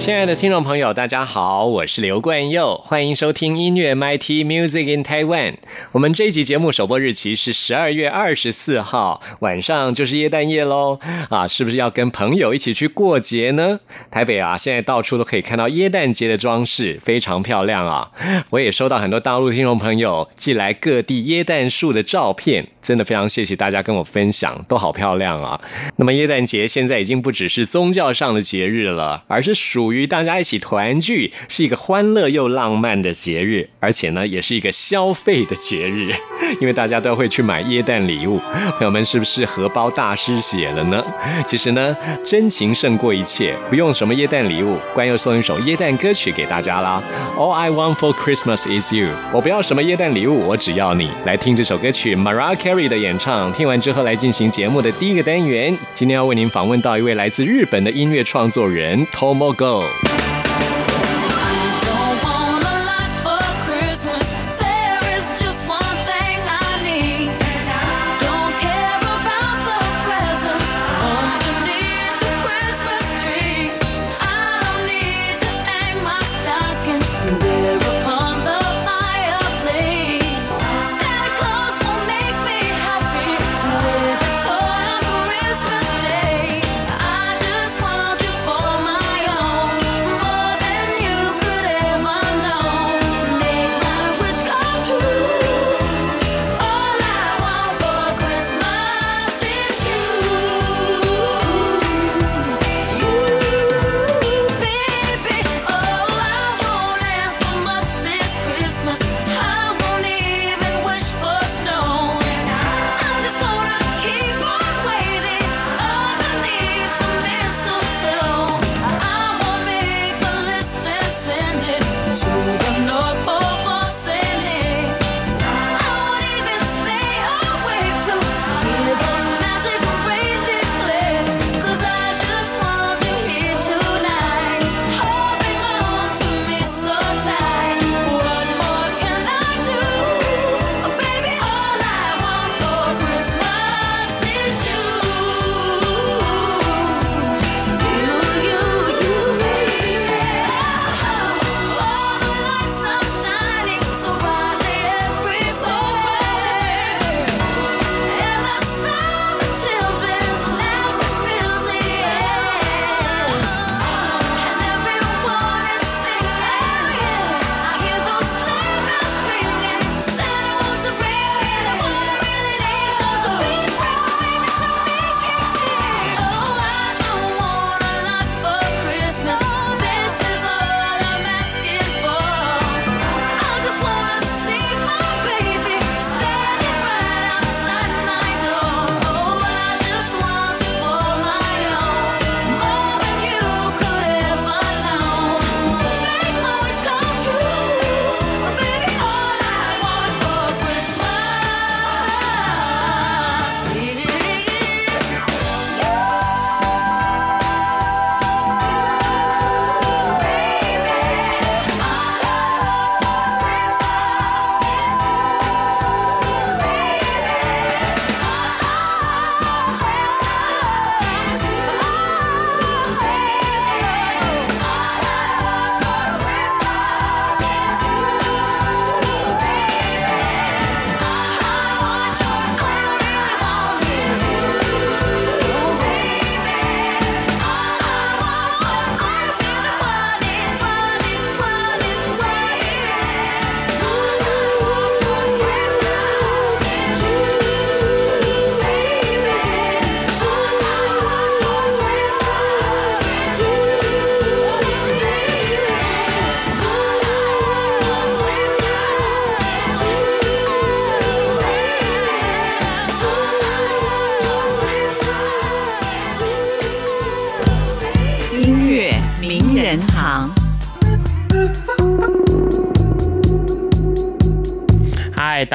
亲爱的听众朋友，大家好，我是刘冠佑，欢迎收听音乐 MIT Music in Taiwan。我们这一集节目首播日期是十二月二十四号晚上，就是耶诞夜喽啊！是不是要跟朋友一起去过节呢？台北啊，现在到处都可以看到耶诞节的装饰，非常漂亮啊！我也收到很多大陆听众朋友寄来各地耶诞树的照片，真的非常谢谢大家跟我分享，都好漂亮啊！那么耶诞节现在已经不只是宗教上的节日了，而是属于大家一起团聚，是一个欢乐又浪漫的节日，而且呢，也是一个消费的节日，因为大家都会去买耶诞礼物。朋友们，是不是荷包大失血了呢？其实呢，真情胜过一切，不用什么耶诞礼物，关又送一首耶诞歌曲给大家啦。All I want for Christmas is you，我不要什么耶诞礼物，我只要你。来听这首歌曲，Mariah Carey 的演唱。听完之后，来进行节目的第一个单元。今天要为您访问到一位来自日本的音乐创作人 Tomo Go。音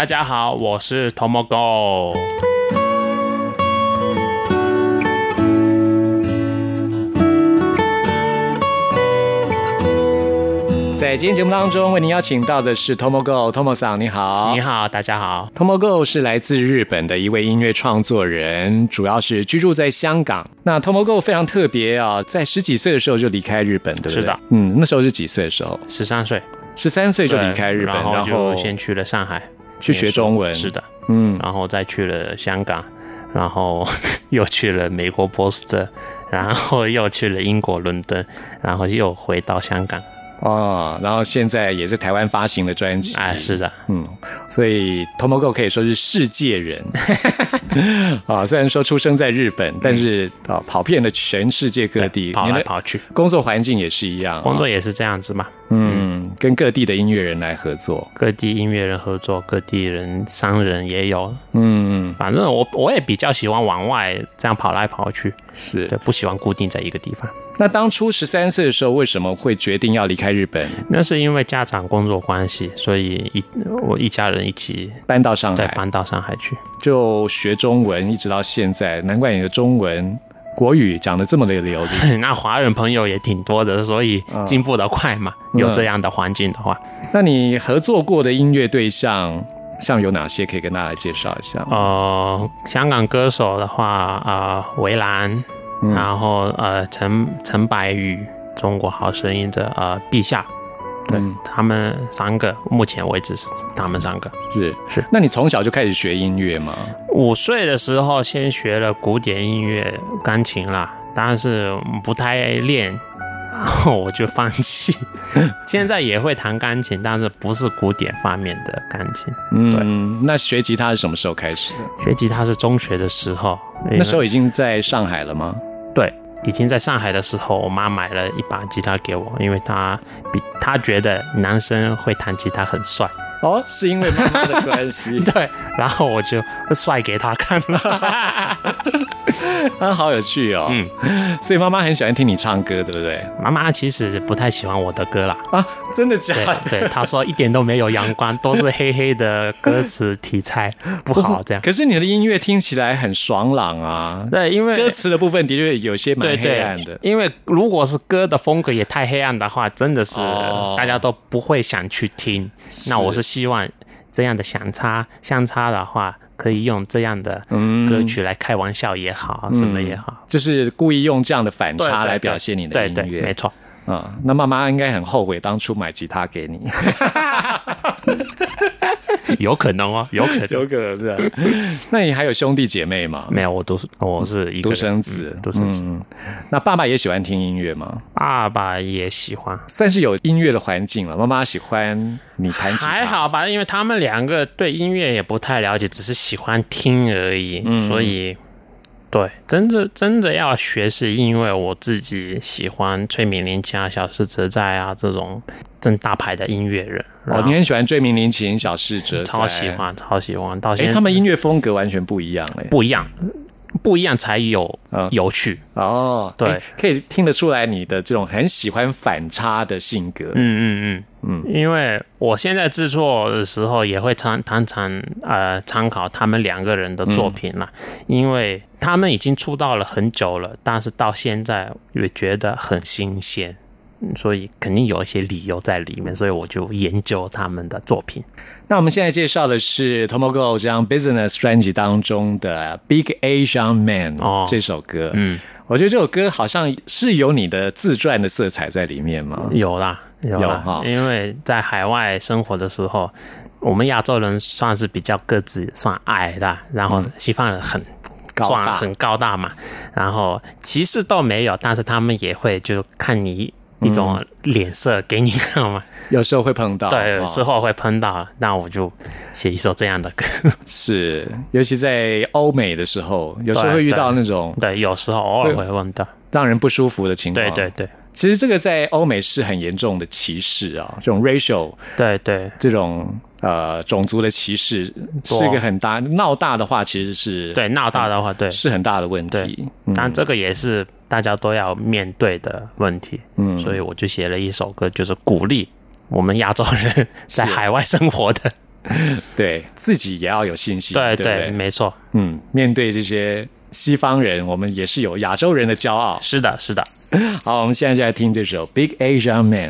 大家好，我是 Tomogo。在今天节目当中，为您邀请到的是 Tomogo Tomo 桑，你好，你好，大家好。Tomogo 是来自日本的一位音乐创作人，主要是居住在香港。那 Tomogo 非常特别啊，在十几岁的时候就离开日本，对不对？是的，嗯，那时候是几岁的时候？十三岁十三岁就离开日本，对然然后就先去了上海去学中文。是的，嗯，然后再去了香港，然后 又去了美国波士顿，然后又去了英国伦敦，然后又回到香港。哦，然后现在也是台湾发行的专辑，哎，是的，嗯，所以 Tomoko 可以说是世界人 啊。虽然说出生在日本，但是啊，跑遍了全世界各地，跑来跑去，工作环境也是一样啊，工作也是这样子嘛。嗯，跟各地的音乐人来合作，各地音乐人合作，各地人商人也有。嗯，反正我我也比较喜欢往外这样跑来跑去，是对，。不喜欢固定在一个地方。那当初十三岁的时候，为什么会决定要离开日本，那是因为家长工作关系，所以一我一家人一起搬到上海，对搬到上海去。就学中文，一直到现在？难怪你的中文国语讲的这么的流利。那华人朋友也挺多的，所以进步的快嘛。嗯有这样的环境的话，那你合作过的音乐对象，像有哪些可以跟大家介绍一下？呃，香港歌手的话，呃，围栏，嗯然后呃，陈陈柏宇，中国好声音的呃陛下，对、嗯他们三个，目前为止是他们三个。是是。那你从小就开始学音乐吗？五岁的时候先学了古典音乐钢琴啦，但是不太练，然 后我就放弃。现在也会弹钢琴，但是不是古典方面的钢琴。嗯，那学吉他是什么时候开始的？学吉他是中学的时候，那时候已经在上海了吗？对，已经在上海的时候，我妈买了一把吉他给我，因为她比她觉得男生会弹吉他很帅，哦，是因为妈妈的关系。对，然后我就帅给他看了。啊，好有趣哦。嗯，所以妈妈很喜欢听你唱歌，对不对？妈妈其实不太喜欢我的歌啦。啊，真的假的？对，她说一点都没有阳光，都是黑黑的歌词题材不好这样。可是你的音乐听起来很爽朗啊。对，因为歌词的部分的确有些蛮黑暗的。因为如果是歌的风格也太黑暗的话，真的是哦大家都不会想去听。那我是希望这样的相差相差的话，可以用这样的嗯歌曲来开玩笑也好，什么也好，就是故意用这样的反差来表现你的对对，音乐。没错。啊、那妈妈应该很后悔当初买吉他给你，有可能哦，有可能。有可能是、啊。那你还有兄弟姐妹吗？没有，我独我是一个独生子嗯独生子。嗯，那爸爸也喜欢听音乐吗？爸爸也喜欢，算是有音乐的环境了。妈妈喜欢你弹吉他，还好吧，因为他们两个对音乐也不太了解，只是喜欢听而已，嗯所以。对，真的真的要学，是因为我自己喜欢崔敏林家、小室哲哉啊这种正大牌的音乐人。哦，你很喜欢追名林琴、小室哲哉，超喜。欢，超喜欢。到哎，现在他们音乐风格完全不一样哎。不一样，不一样才有嗯有趣。哦，对哎可以听得出来你的这种很喜欢反差的性格。嗯嗯嗯嗯，因为我现在制作的时候也会常常常呃参考他们两个人的作品嘛，因为他们已经出道了很久了，但是到现在也觉得很新鲜。嗯所以肯定有一些理由在里面，所以我就研究他们的作品。那我们现在介绍的是 Tomogo 这张 Business 专辑当中的《Big Asian Man》哦这首歌。嗯，我觉得这首歌好像是有你的自传的色彩在里面吗？有啦，有啦，有哈因为在海外生活的时候，我们亚洲人算是比较个子算矮的，然后西方人很。高大算很高大嘛，然后歧视倒没有，但是他们也会就看你一种脸色给你看嘛，有时候会碰到，对，哦。有时候会碰到，那我就写一首这样的歌，是，尤其在欧美的时候，有时候会遇到那种对，有时候偶尔会问到，让人不舒服的情况。对对对，其实这个在欧美是很严重的歧视啊，这种 racial 对对这种呃种族的歧视是一个很大闹大的话，其实是对，闹大的话，对，是很大的问对题。嗯但这个也是大家都要面对的问题。嗯所以我就写了一首歌，就是鼓励我们亚洲人在海外生活的。对自己也要有信心，对对，没错，嗯，面对这些西方人，我们也是有亚洲人的骄傲。是的，是的。好，我们现在就来听这首《Big Asian Man》。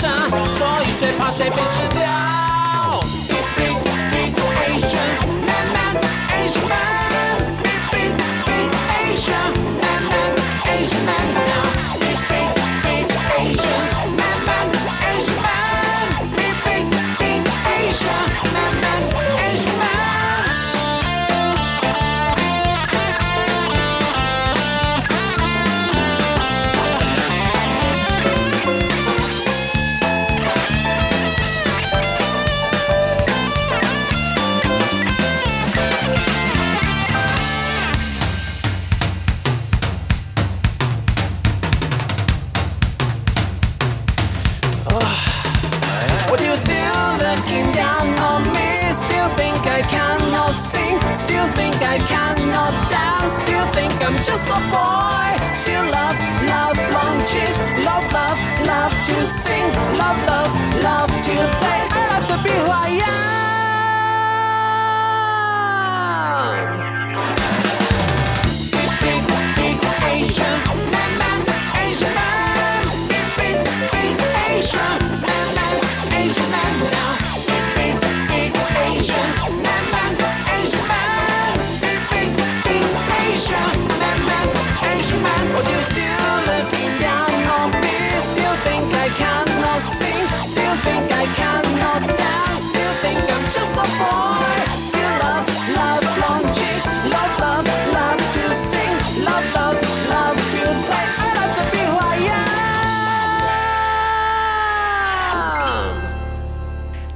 所以谁怕谁被吃掉。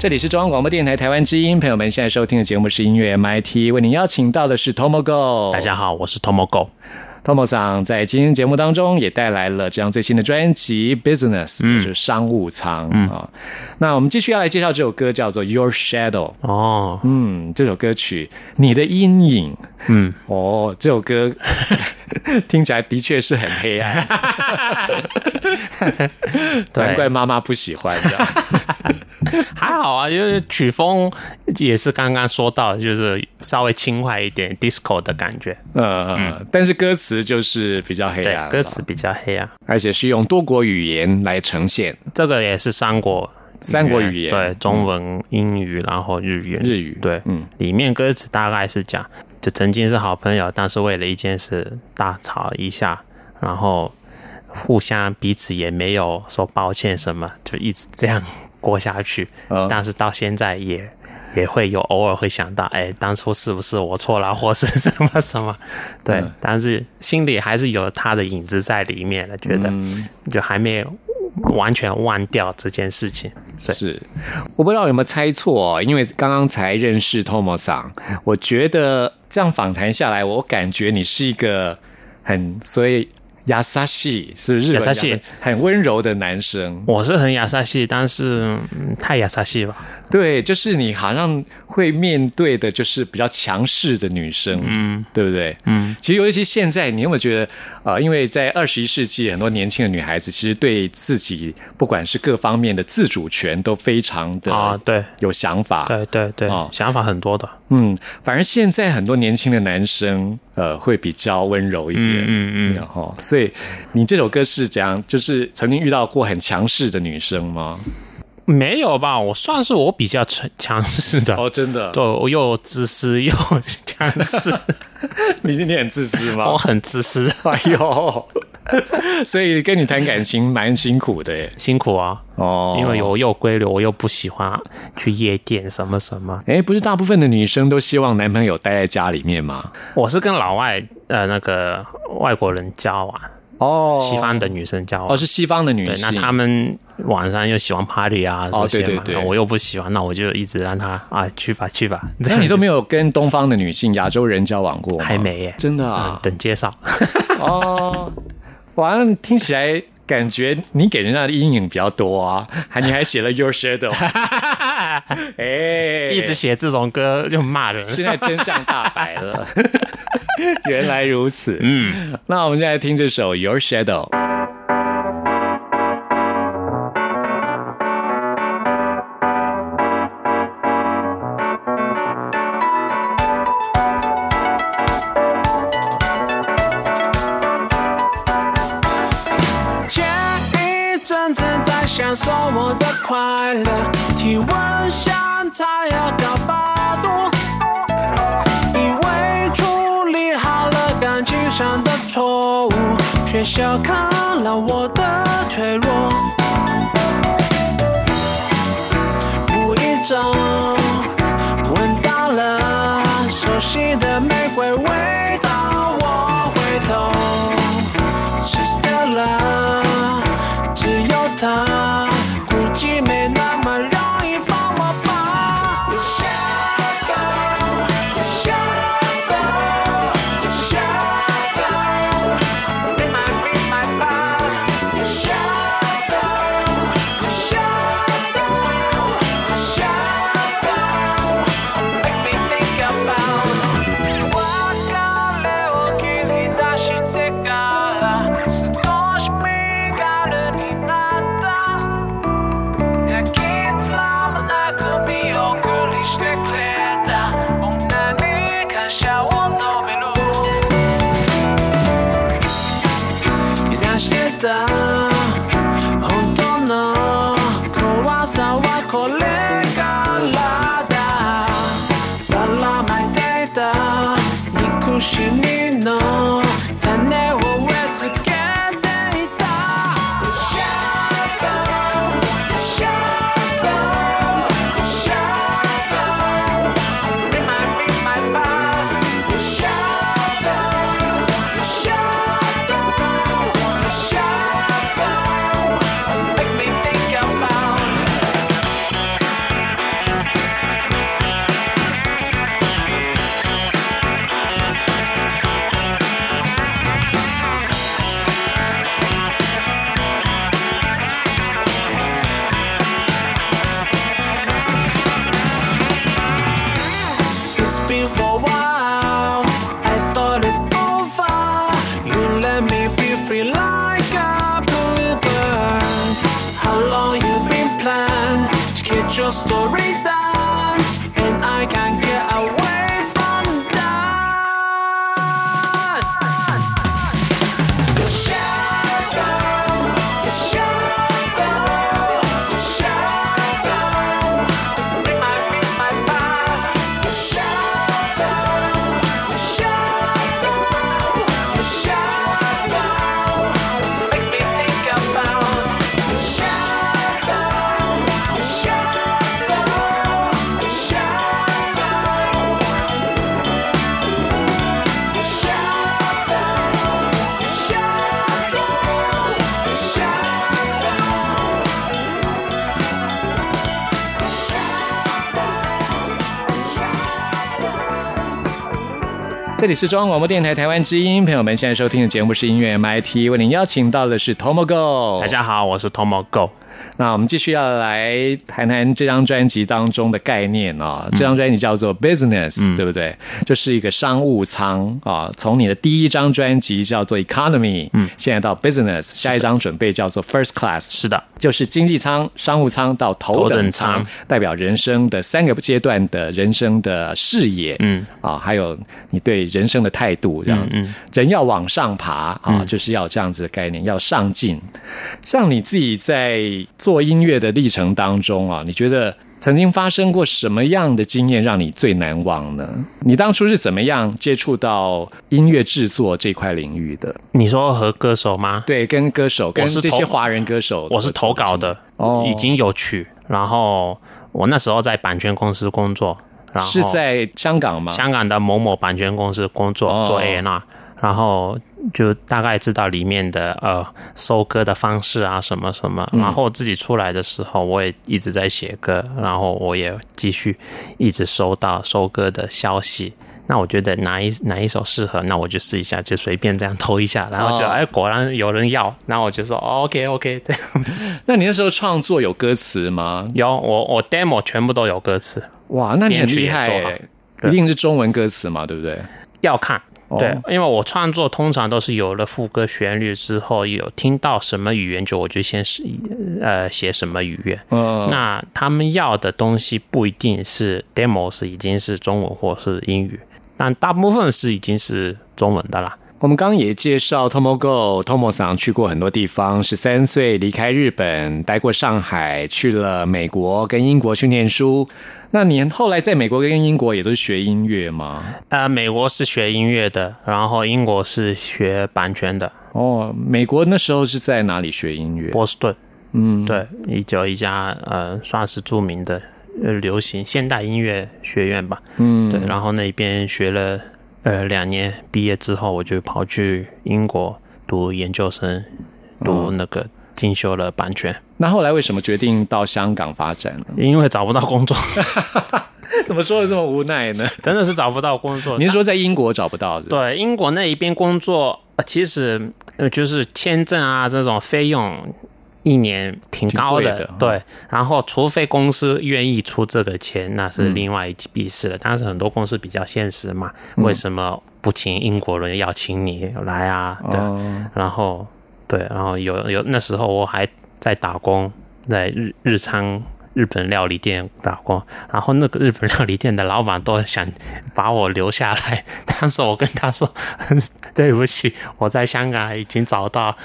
这里是中央广播电台台湾之音，朋友们现在收听的节目是音乐 MIT，为您邀请到的是 Tomogo。大家好，我是 Tomogo。Tomo 桑在今天节目当中也带来了这张最新的专辑《Business》，就是商务舱啊、那我们继续要来介绍这首歌，叫做《Your Shadow》。哦，嗯，这首歌曲《你的阴影》。嗯，哦，这首歌 听起来的确是很黑暗，难怪妈妈不喜欢的。还好啊，就是曲风也是刚刚说到，就是稍微轻快一点，disco 的感觉。呃，但是歌词就是比较黑对暗，，歌词比较黑暗。而且是用多国语言来呈现。这个也是三国三国语言对，中文、英语，然后日语，日语对，嗯，里面歌词大概是讲，就曾经是好朋友，但是为了一件事大吵一下，然后互相彼此也没有说抱歉什么，就一直这样过下去。嗯但是到现在也也会有偶尔会想到，哎，当初是不是我错了，或是什么什么？对，嗯但是心里还是有他的影子在里面的，觉得嗯就还没有完全忘掉这件事情。对是，我不知道有没有猜错、哦，因为刚刚才认识 Tomo 桑，我觉得这样访谈下来，我感觉你是一个很所以亚萨西是日本萨很温柔的男生。我是很亚萨系，但是、嗯太亚萨系吧。对，就是你好像会面对的，就是比较强势的女生，嗯，对不对？嗯，其实尤其现在，你有没有觉得，呃，因为在二十一世纪，很多年轻的女孩子其实对自己不管是各方面的自主权都非常的啊对有想法，对对对，哦想法很多的。嗯，反而现在很多年轻的男生，呃，会比较温柔一点，嗯嗯嗯然后，所以你这首歌是怎样？就是曾经遇到过很强势的女生吗？没有吧？我算是我比较强强势的。哦，真的，对，我又自私又强势，你你很自私吗？我很自私，哎呦，所以跟你谈感情蛮辛苦的耶。辛苦啊！哦因为我又规律，我又不喜欢去夜店什么什么。哎，不是大部分的女生都希望男朋友待在家里面吗？我是跟老外呃那个外国人交往，哦西方的女生交往。哦是西方的女对，性，那他们晚上又喜欢 party 啊哦这些嘛，对对对我又不喜欢，那我就一直让他啊去吧去吧。那你都没有跟东方的女性、亚洲人交往过吗？还没耶真的嗯啊？等介绍。哦，哇，那听起来感觉你给人家的阴影比较多啊，还你还写了 Your Shadow，哎，一直写这种歌就骂人。现在真相大白了，原来如此。嗯，那我们现在听这首 Your Shadow。却小看了我的脆弱。这里是中央广播电台台湾之音，朋友们现在收听的节目是音乐 MIT，为您邀请到的是 Tomogo。大家好，我是 Tomo Go。那我们继续要来谈谈这张专辑当中的概念哦、这张专辑叫做 Business，、对不对？就是一个商务舱啊、从你的第一张专辑叫做 Economy，嗯，现在到 Business，下一张准备叫做 First Class，是的，就是经济舱、商务舱到头头等舱，代表人生的三个阶段的人生的视野，嗯。啊，还有你对人生的态度，这样子，人要往上爬啊，就是要这样子的概念，要上进。像你自己在做音乐的历程当中啊，你觉得曾经发生过什么样的经验让你最难忘呢？你当初是怎么样接触到音乐制作这块领域的？你说和歌手吗？对，跟歌手，跟这些华人歌手，我是投稿的，哦已经有曲，然后我那时候在版权公司工作，然后是在香港吗？香港的某某版权公司工作，哦做 A N R，然后就大概知道里面的呃收歌的方式啊什么什么，嗯然后自己出来的时候，我也一直在写歌，然后我也继续一直收到收歌的消息。那我觉得哪一哪一首适合，那我就试一下，就随便这样投一下，然后就哦哎、果然有人要，然后我就说、哦、OK OK 这样子。那你那时候创作有歌词吗？有我我 demo 全部都有歌词，哇，那你很厉害一定是中文歌词嘛，对不对？要看。哦对，因为我创作通常都是有了副歌旋律之后，有听到什么语言就我就先是呃写什么语言。嗯，那他们要的东西不一定是 demo 是已经是中文或是英语，但大部分是已经是中文的啦。我们刚刚也介绍 Tomogo Tomo 桑去过很多地方，十三岁离开日本，待过上海，去了美国跟英国去念书。那你后来在美国跟英国也都是学音乐吗？呃，美国是学音乐的，然后英国是学版权的，哦，美国那时候是在哪里学音乐？波士顿。嗯，对，一九一家呃算是著名的呃流行现代音乐学院吧。嗯，对，然后那边学了呃两年，毕业之后我就跑去英国读研究生，读那个进修了版权，那后来为什么决定到香港发展呢？因为找不到工作 怎么说的这么无奈呢？真的是找不到工作。您是说在英国找不到的？，对英国那一边工作，呃其实呃就是签证啊这种费用。一年挺高的，的对。然后，除非公司愿意出这个钱，那是嗯另外一笔事了。但是很多公司比较现实嘛，为什么不请英国人，要请你来啊？对。哦，然后对，然后有有那时候我还在打工，在日日餐日本料理店打工，然后那个日本料理店的老板都想把我留下来，但是我跟他说对不起，我在香港已经找到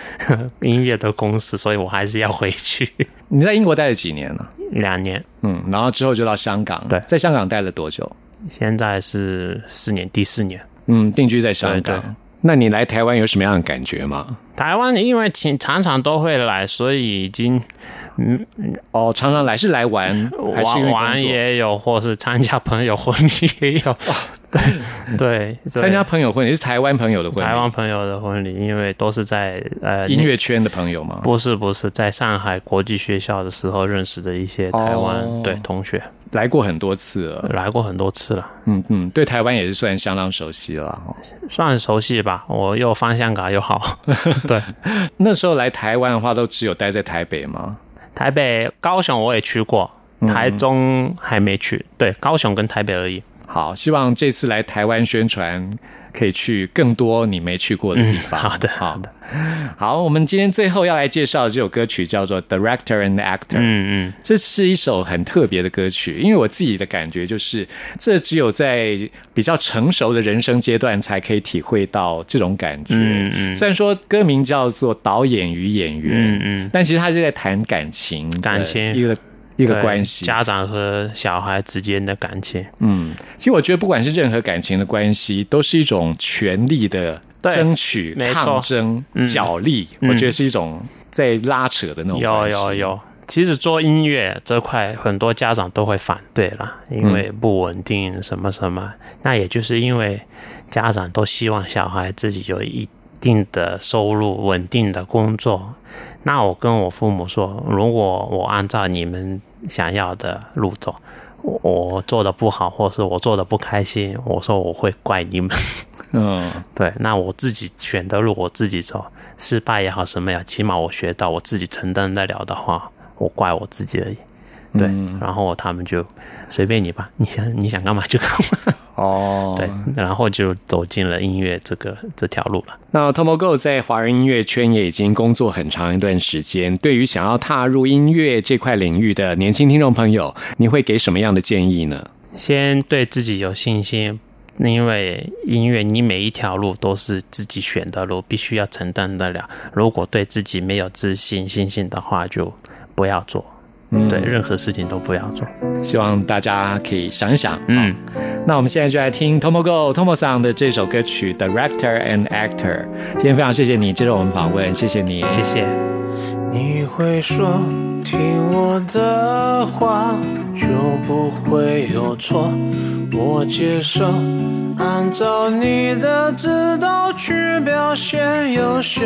音乐的公司，所以我还是要回去你在英国待了几年呢？两年，嗯，然后之后就到香港。对在香港待了多久？现在是四年，第四年。嗯，定居在香对港。对那你来台湾有什么样的感觉吗？台湾因为请常常都会来，所以已经嗯哦，常常来是来玩，还是玩玩？也有，或是参加朋友婚礼也有。对 对，参加朋友婚礼是台湾朋友的婚礼，台湾朋友的婚礼，因为都是在呃音乐圈的朋友嘛？不是不是在上海国际学校的时候认识的一些台湾、哦对同学，来过很多次了。来过很多次了，嗯嗯，对台湾也是算相当熟悉了。哦算熟悉吧。我又方向感又好，对。那时候来台湾的话，都只有待在台北吗？台北、高雄我也去过，嗯台中还没去。对，高雄跟台北而已。好，希望这次来台湾宣传，可以去更多你没去过的地方。好的好的，好，我们今天最后要来介绍的这首歌曲叫做《Director and Actor》。嗯嗯，这是一首很特别的歌曲，因为我自己的感觉就是，这只有在比较成熟的人生阶段才可以体会到这种感觉。嗯嗯虽然说歌名叫做《导演与演员》，嗯嗯但其实他是在谈感情感情一个一个关系。家长和小孩之间的感情。嗯，其实我觉得不管是任何感情的关系，都是一种权力的对争取、抗争、嗯角力，我觉得是一种在拉扯的那种有有有，其实做音乐这块，很多家长都会反对啦，因为不稳定什么什么。那也就是因为家长都希望小孩自己有一定的收入、稳定的工作。那我跟我父母说，如果我按照你们想要的路走。我我做的不好，或是我做的不开心，我说我会怪你们。嗯，对，那我自己选的路我自己走，失败也好，什么也好，起码我学到我自己承担得了的话，我怪我自己而已。对，然后他们就随便你吧，你想你想干嘛就干嘛。哦，对，然后就走进了音乐这个这条路了。那 Tomo Go 在华人音乐圈也已经工作很长一段时间。对于想要踏入音乐这块领域的年轻听众朋友，你会给什么样的建议呢？先对自己有信心，因为音乐你每一条路都是自己选的路，必须要承担得了。如果对自己没有自信、信心的话，就不要做。对，任何事情都不要做。希望大家可以想一想。嗯，那我们现在就来听 Tomo Go Tomo Sang 的这首歌曲《Director and Actor》。今天非常谢谢你接受我们访问，谢谢你，谢谢。你会说听我的话就不会有错，我接受，按照你的指导去表现优秀，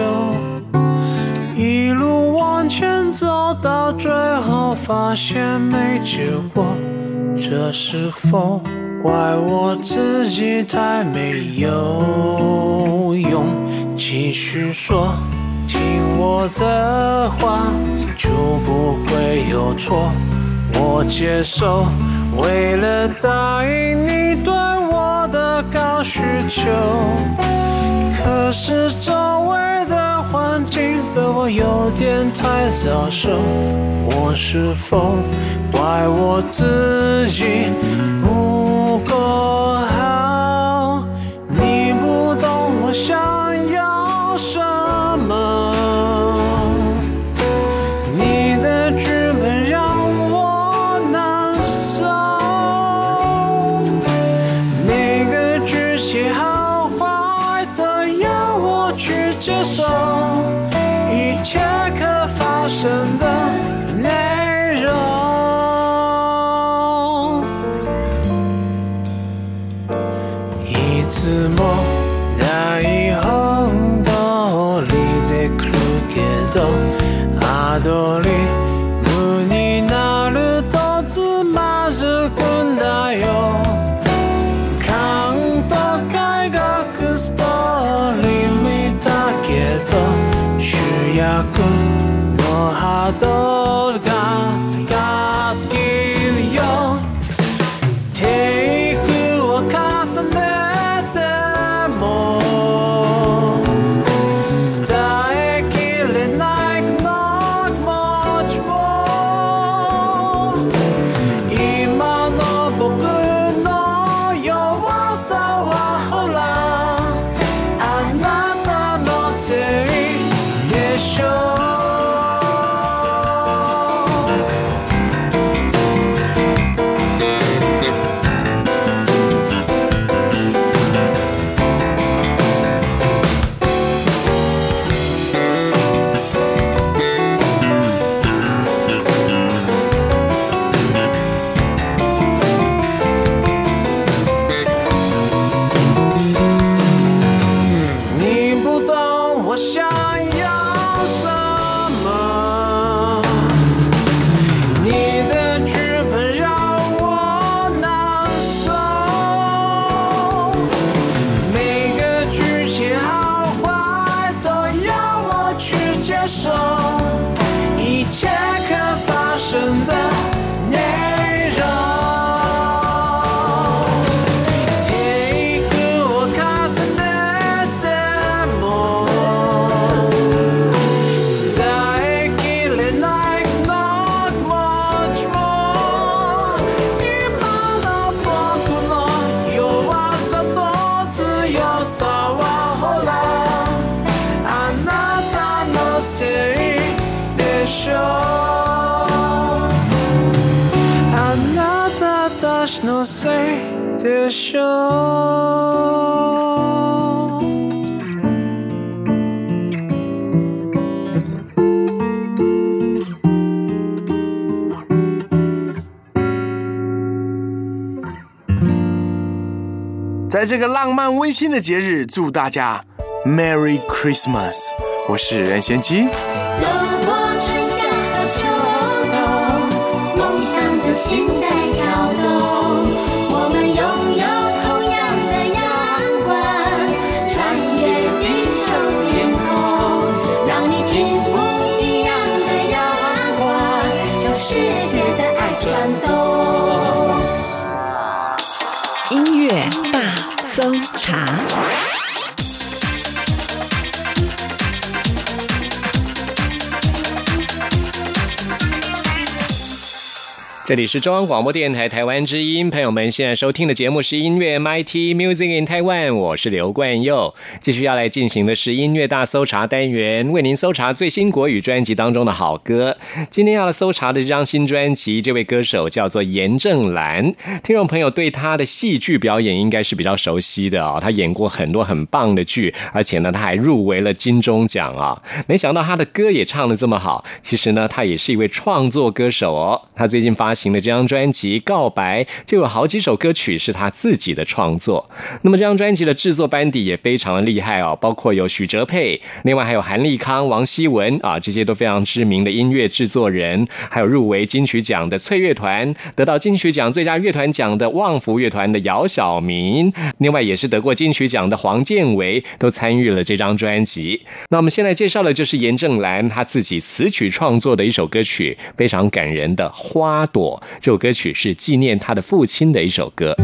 一路往前走到最后发现没结果，这是否怪我自己太没有用？继续说。听我的话，就不会有错。我接受，为了答应你对我需求。可是周围的环境对我有点太早熟，我是否怪我自己不够いでしょう在这个浪漫温馨的节日，祝大家 Merry Christmas！我是任贤齐。 这里是中央广播电台台湾之音，朋友们现在收听的节目是音乐 MIT Music in Taiwan，我是刘冠佑，继续要来进行的是音乐大搜查单元，为您搜查最新国语专辑当中的好歌。今天要来搜查的这张新专辑，这位歌手叫做严正兰，听众朋友对他的戏剧表演应该是比较熟悉的哦，他演过很多很棒的剧，而且呢，他还入围了金钟奖啊。没想到他的歌也唱得这么好，其实呢，他也是一位创作歌手哦。他最近发行的这张专辑《告白》就有好几首歌曲是他自己的创作。那么这张专辑的制作班底也非常的厉害哦，包括有许哲佩，另外还有韩立康、王希文啊，这些都非常知名的音乐制作人，还有入围金曲奖的翠乐团，得到金曲奖最佳乐团奖的旺福乐团的姚晓明，另外也是得过金曲奖的黄建伟都参与了这张专辑。那我们现在介绍的就是严正兰他自己词曲创作的一首歌曲，非常感人的《花朵》。这首歌曲是纪念他的父亲的一首歌。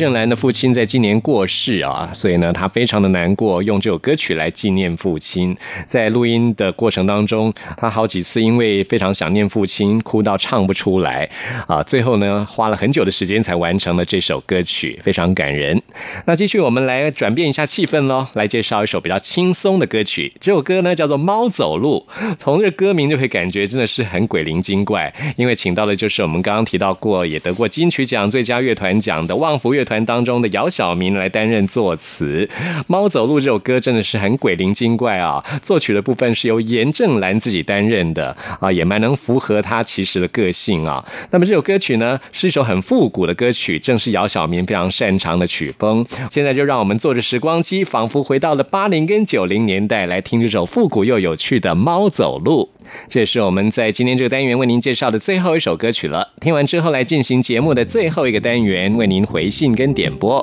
严正兰的父亲在今年过世啊，所以呢，他非常的难过，用这首歌曲来纪念父亲。在录音的过程当中，他好几次因为非常想念父亲，哭到唱不出来啊。最后呢，花了很久的时间才完成了这首歌曲，非常感人。那继续我们来转变一下气氛喽，来介绍一首比较轻松的歌曲。这首歌呢叫做《猫走路》，从这歌名就会感觉真的是很鬼灵精怪，因为请到的就是我们刚刚提到过，也得过金曲奖最佳乐团奖的旺。福乐团当中的姚晓明来担任作词。《猫走路》这首歌真的是很鬼灵精怪啊！作曲的部分是由严正兰自己担任的啊，也蛮能符合他其实的个性啊。那么这首歌曲呢，是一首很复古的歌曲，正是姚晓明非常擅长的曲风。现在就让我们坐着时光机，仿佛回到了八零跟九零年代，来听这首复古又有趣的《猫走路》。这是我们在今天这个单元为您介绍的最后一首歌曲了。听完之后，来进行节目的最后一个单元，为您回信跟点播。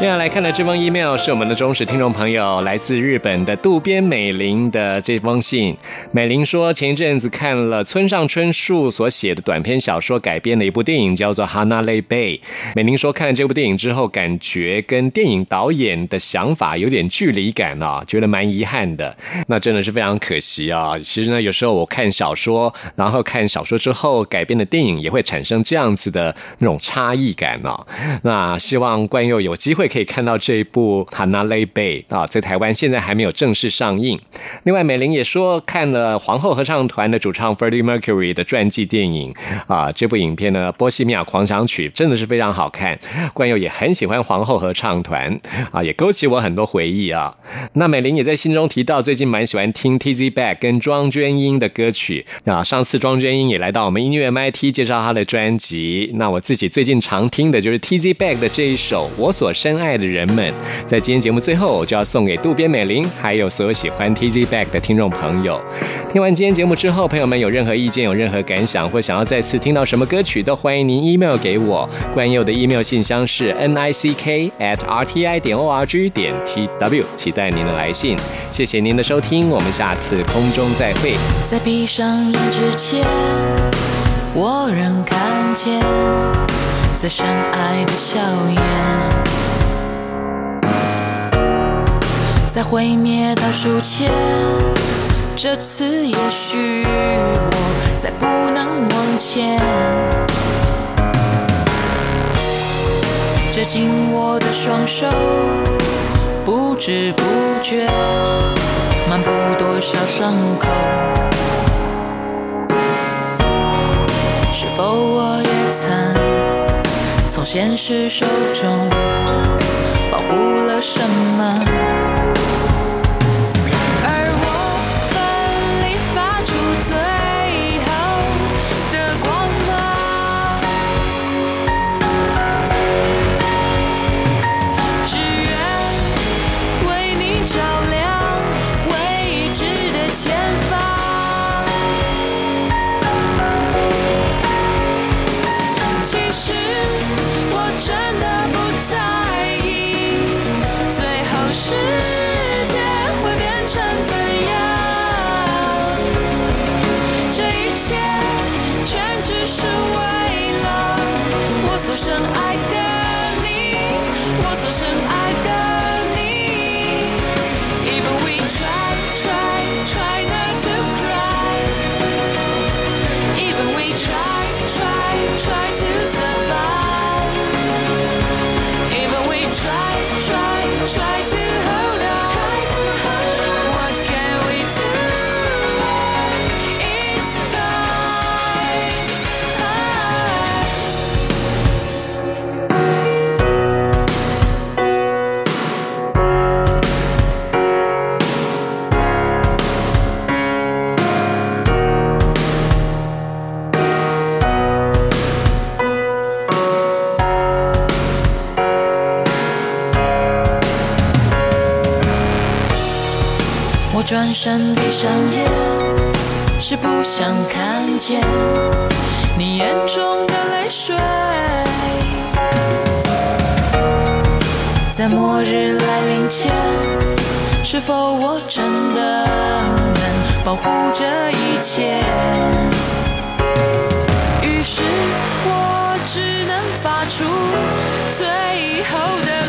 接下来看的这封 email 是我们的忠实听众朋友来自日本的渡边美玲的这封信。美玲说，前一阵子看了村上春树所写的短篇小说改编的一部电影，叫做《Hana l e Bay》。美玲说，看了这部电影之后，感觉跟电影导演的想法有点距离感啊，觉得蛮遗憾的。那真的是非常可惜啊。其实呢，有时候我看小说，然后看小说之后改编的电影，也会产生这样子的那种差异感啊。那希望冠佑有机会。可以看到这一部《Hana Lay Bay》啊，在台湾现在还没有正式上映。另外，美玲也说看了皇后合唱团的主唱 Freddie Mercury 的传记电影啊，这部影片呢《波西米亚狂想曲》真的是非常好看。冠佑也很喜欢皇后合唱团啊，也勾起我很多回忆啊。那美玲也在信中提到，最近蛮喜欢听 t z b a c k 跟庄娟英的歌曲啊。上次庄娟英也来到我们音乐 MIT 介绍她的专辑，那我自己最近常听的就是 t z b a c k 的这一首《我所深爱的人们》。在今天节目最后，我就要送给渡边美玲，还有所有喜欢 T Z Back 的听众朋友。听完今天节目之后，朋友们有任何意见、有任何感想，或想要再次听到什么歌曲，都欢迎您 email 给我。关佑的 email 信箱是 n i c k at r t i 点 o r g 点 t w，期待您的来信。谢谢您的收听，我们下次空中再会。在闭上眼之前，我仍看见最深爱的笑颜。在毁灭倒数前，这次也许我再不能往前。折紧我的双手，不知不觉漫步多少伤口。是否我也曾从现实手中保护了什么？我转身闭上眼，是不想看见你眼中的泪水。在末日来临前，是否我真的能保护这一切？于是我只能发出最后的